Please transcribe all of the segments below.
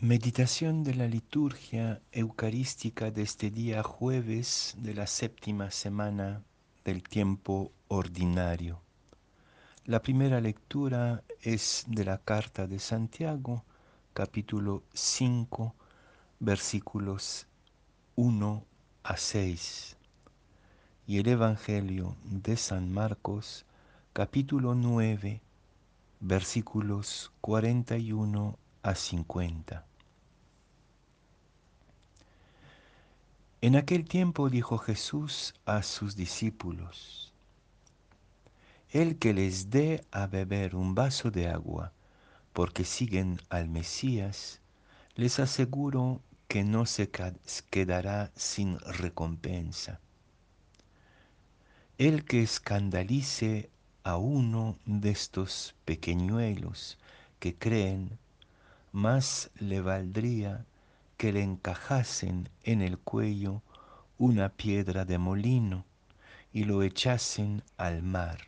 Meditación de la liturgia eucarística de este día jueves de la séptima semana del tiempo ordinario. La primera lectura es de la carta de Santiago, capítulo 5, versículos 1 a 6. Y el Evangelio de San Marcos, capítulo 9, versículos 41 a 50. En aquel tiempo dijo Jesús a sus discípulos, El que les dé a beber un vaso de agua, porque siguen al Mesías, les aseguro que no se quedará sin recompensa. El que escandalice a uno de estos pequeñuelos que creen, más le valdría que le encajasen en el cuello una piedra de molino y lo echasen al mar.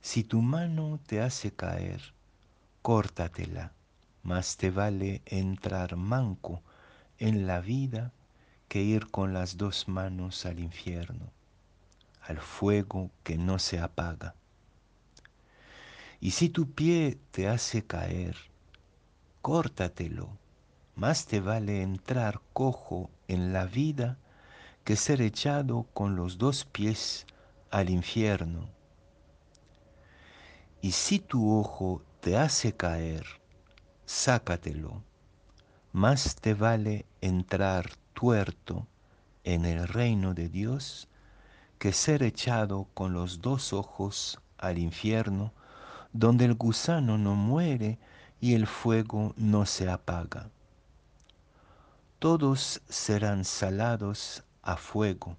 Si tu mano te hace caer, córtatela, más te vale entrar manco en la vida que ir con las dos manos al infierno, al fuego que no se apaga. Y si tu pie te hace caer, córtatelo, más te vale entrar cojo en la vida que ser echado con los dos pies al infierno. Y si tu ojo te hace caer, sácatelo. Más te vale entrar tuerto en el reino de Dios que ser echado con los dos ojos al infierno, donde el gusano no muere y el fuego no se apaga todos serán salados a fuego.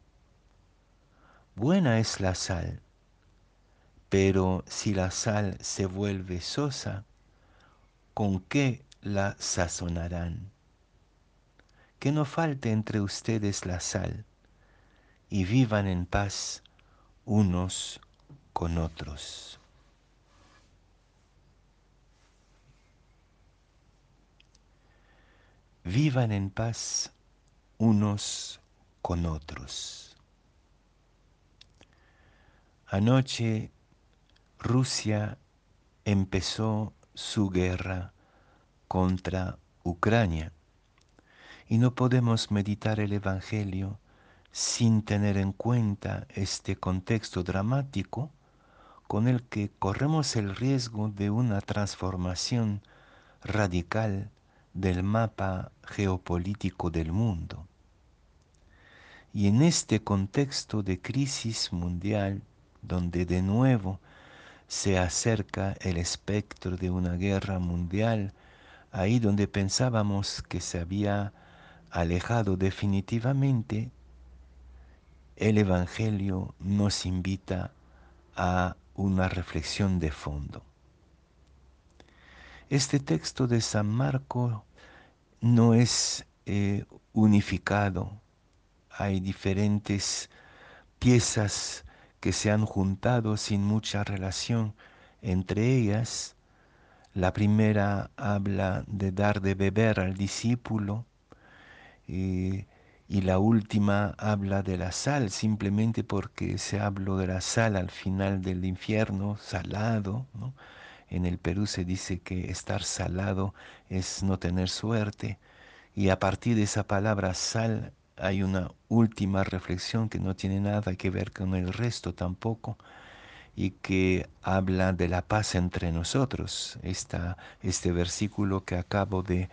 Buena es la sal, pero si la sal se vuelve sosa, ¿con qué la sazonarán? Que no falte entre ustedes la sal y vivan en paz unos con otros. Vivan en paz unos con otros. Anoche Rusia empezó su guerra contra Ucrania y no podemos meditar el Evangelio sin tener en cuenta este contexto dramático con el que corremos el riesgo de una transformación radical del mapa geopolítico del mundo. Y en este contexto de crisis mundial, donde de nuevo se acerca el espectro de una guerra mundial, ahí donde pensábamos que se había alejado definitivamente, el Evangelio nos invita a una reflexión de fondo. Este texto de San Marco no es eh, unificado. Hay diferentes piezas que se han juntado sin mucha relación entre ellas. La primera habla de dar de beber al discípulo eh, y la última habla de la sal, simplemente porque se habló de la sal al final del infierno, salado. ¿no? En el Perú se dice que estar salado es no tener suerte. Y a partir de esa palabra sal hay una última reflexión que no tiene nada que ver con el resto tampoco y que habla de la paz entre nosotros. este versículo que acabo de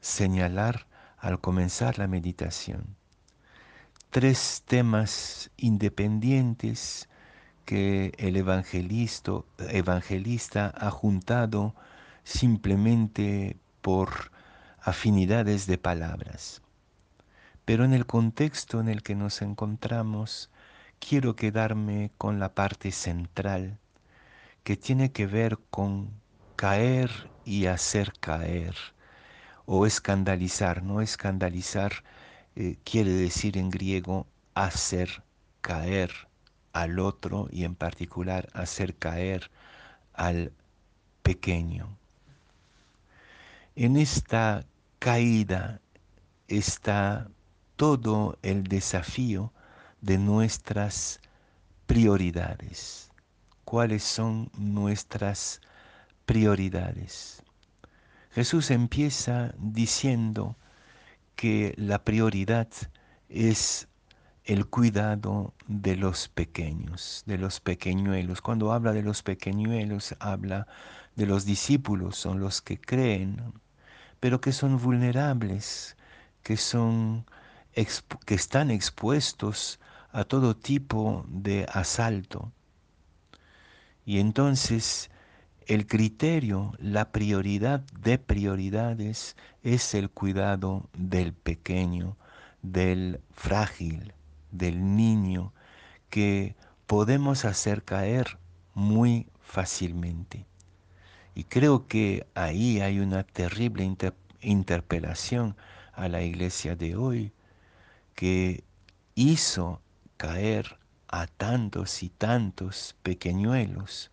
señalar al comenzar la meditación. Tres temas independientes que el evangelista, ha juntado simplemente por afinidades de palabras. Pero en el contexto en el que nos encontramos, quiero quedarme con la parte central que tiene que ver con caer y hacer caer, o escandalizar, no escandalizar eh, quiere decir en griego hacer caer al otro y en particular hacer caer al pequeño. En esta caída está todo el desafío de nuestras prioridades. ¿Cuáles son nuestras prioridades? Jesús empieza diciendo que la prioridad es el cuidado de los pequeños, de los pequeñuelos. Cuando habla de los pequeñuelos, habla de los discípulos, son los que creen, pero que son vulnerables, que, son, que están expuestos a todo tipo de asalto. Y entonces el criterio, la prioridad de prioridades es el cuidado del pequeño, del frágil, del niño que podemos hacer caer muy fácilmente. Y creo que ahí hay una terrible interpelación a la iglesia de hoy que hizo caer a tantos y tantos pequeñuelos,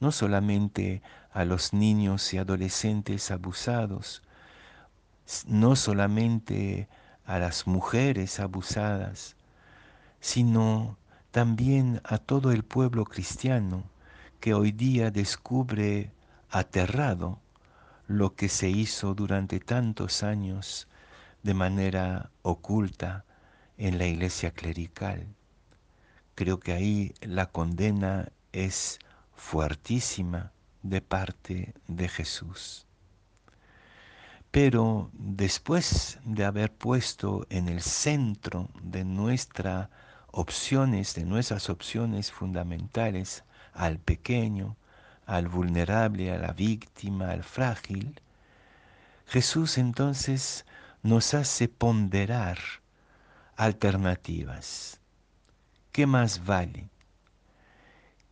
no solamente a los niños y adolescentes abusados, no solamente a las mujeres abusadas, sino también a todo el pueblo cristiano que hoy día descubre aterrado lo que se hizo durante tantos años de manera oculta en la iglesia clerical. Creo que ahí la condena es fuertísima de parte de Jesús. Pero después de haber puesto en el centro de nuestra opciones, de nuestras opciones fundamentales, al pequeño, al vulnerable, a la víctima, al frágil, Jesús entonces nos hace ponderar alternativas. ¿Qué más vale?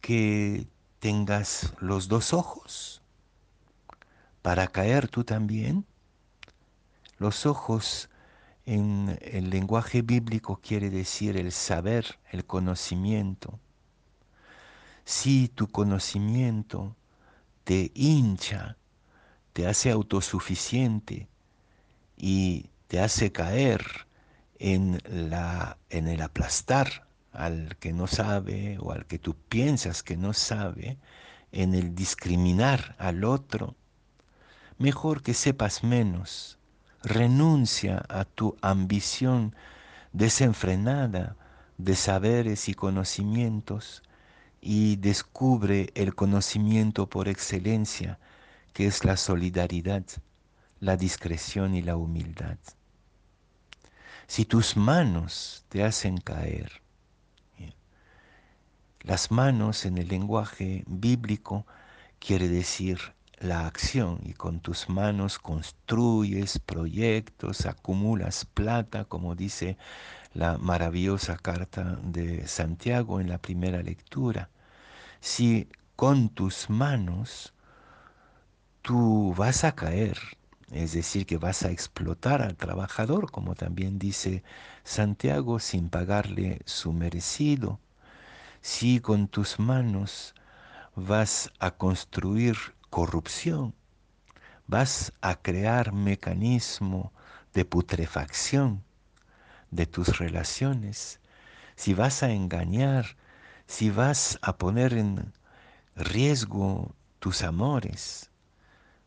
Que tengas los dos ojos para caer tú también. Los ojos en el lenguaje bíblico quiere decir el saber, el conocimiento. Si tu conocimiento te hincha, te hace autosuficiente y te hace caer en, la, en el aplastar al que no sabe o al que tú piensas que no sabe, en el discriminar al otro, mejor que sepas menos renuncia a tu ambición desenfrenada de saberes y conocimientos y descubre el conocimiento por excelencia, que es la solidaridad, la discreción y la humildad. Si tus manos te hacen caer, las manos en el lenguaje bíblico quiere decir la acción y con tus manos construyes proyectos, acumulas plata, como dice la maravillosa carta de Santiago en la primera lectura. Si con tus manos tú vas a caer, es decir, que vas a explotar al trabajador, como también dice Santiago, sin pagarle su merecido, si con tus manos vas a construir corrupción, vas a crear mecanismo de putrefacción de tus relaciones, si vas a engañar, si vas a poner en riesgo tus amores,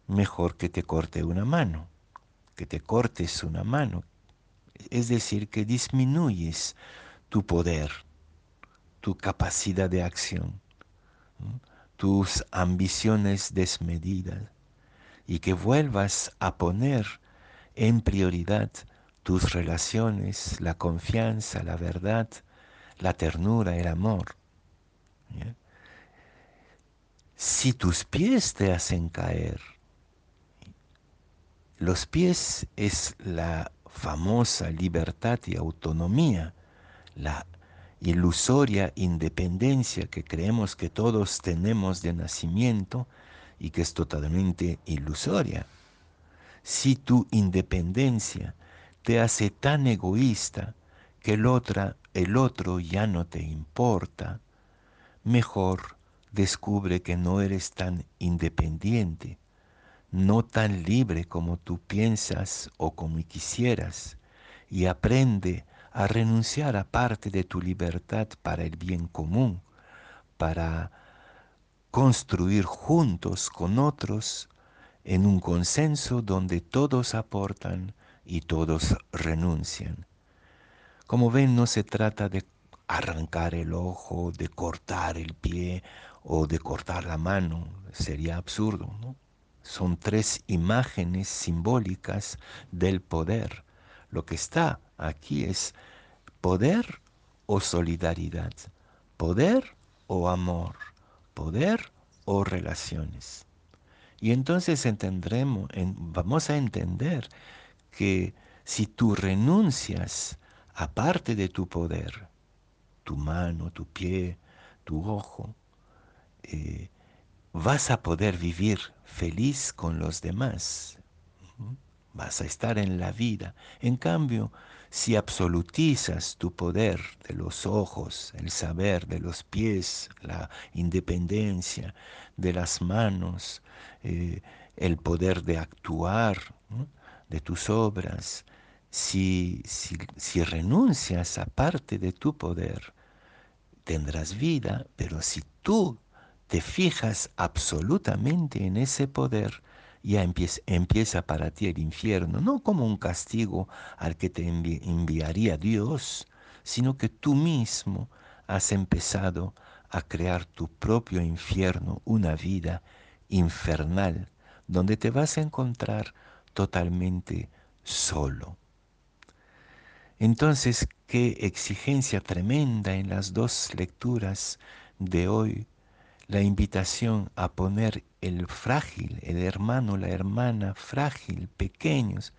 mejor que te corte una mano, que te cortes una mano. Es decir, que disminuyes tu poder, tu capacidad de acción tus ambiciones desmedidas y que vuelvas a poner en prioridad tus relaciones, la confianza, la verdad, la ternura, el amor. Si tus pies te hacen caer, los pies es la famosa libertad y autonomía, la ilusoria independencia que creemos que todos tenemos de nacimiento y que es totalmente ilusoria. Si tu independencia te hace tan egoísta que el, el otro ya no te importa, mejor descubre que no eres tan independiente, no tan libre como tú piensas o como quisieras, y aprende a renunciar a parte de tu libertad para el bien común, para construir juntos con otros en un consenso donde todos aportan y todos renuncian. Como ven, no se trata de arrancar el ojo, de cortar el pie o de cortar la mano, sería absurdo. ¿no? Son tres imágenes simbólicas del poder. Lo que está aquí es poder o solidaridad, poder o amor, poder o relaciones. Y entonces entendremos, vamos a entender que si tú renuncias a parte de tu poder, tu mano, tu pie, tu ojo, eh, vas a poder vivir feliz con los demás. Vas a estar en la vida. En cambio, si absolutizas tu poder de los ojos, el saber de los pies, la independencia de las manos, eh, el poder de actuar, de tus obras, si, si, si renuncias a parte de tu poder, tendrás vida, pero si tú te fijas absolutamente en ese poder, ya empieza, para ti el infierno, no como un castigo al que te enviaría Dios, sino que tú mismo has empezado a crear tu propio infierno, una vida infernal, donde te vas a encontrar totalmente solo. Entonces, qué exigencia tremenda en las dos lecturas de hoy la invitación a poner el frágil, el hermano, la hermana frágil, pequeños,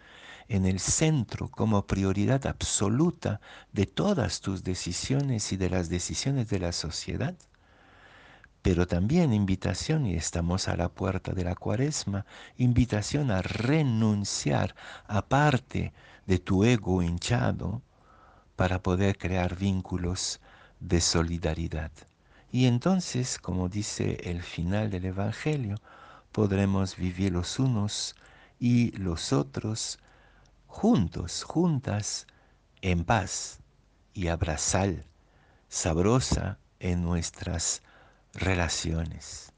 en el centro como prioridad absoluta de todas tus decisiones y de las decisiones de la sociedad. Pero también invitación, y estamos a la puerta de la cuaresma, invitación a renunciar a parte de tu ego hinchado para poder crear vínculos de solidaridad. Y entonces, como dice el final del Evangelio, podremos vivir los unos y los otros juntos, juntas, en paz y abrazar sabrosa en nuestras relaciones.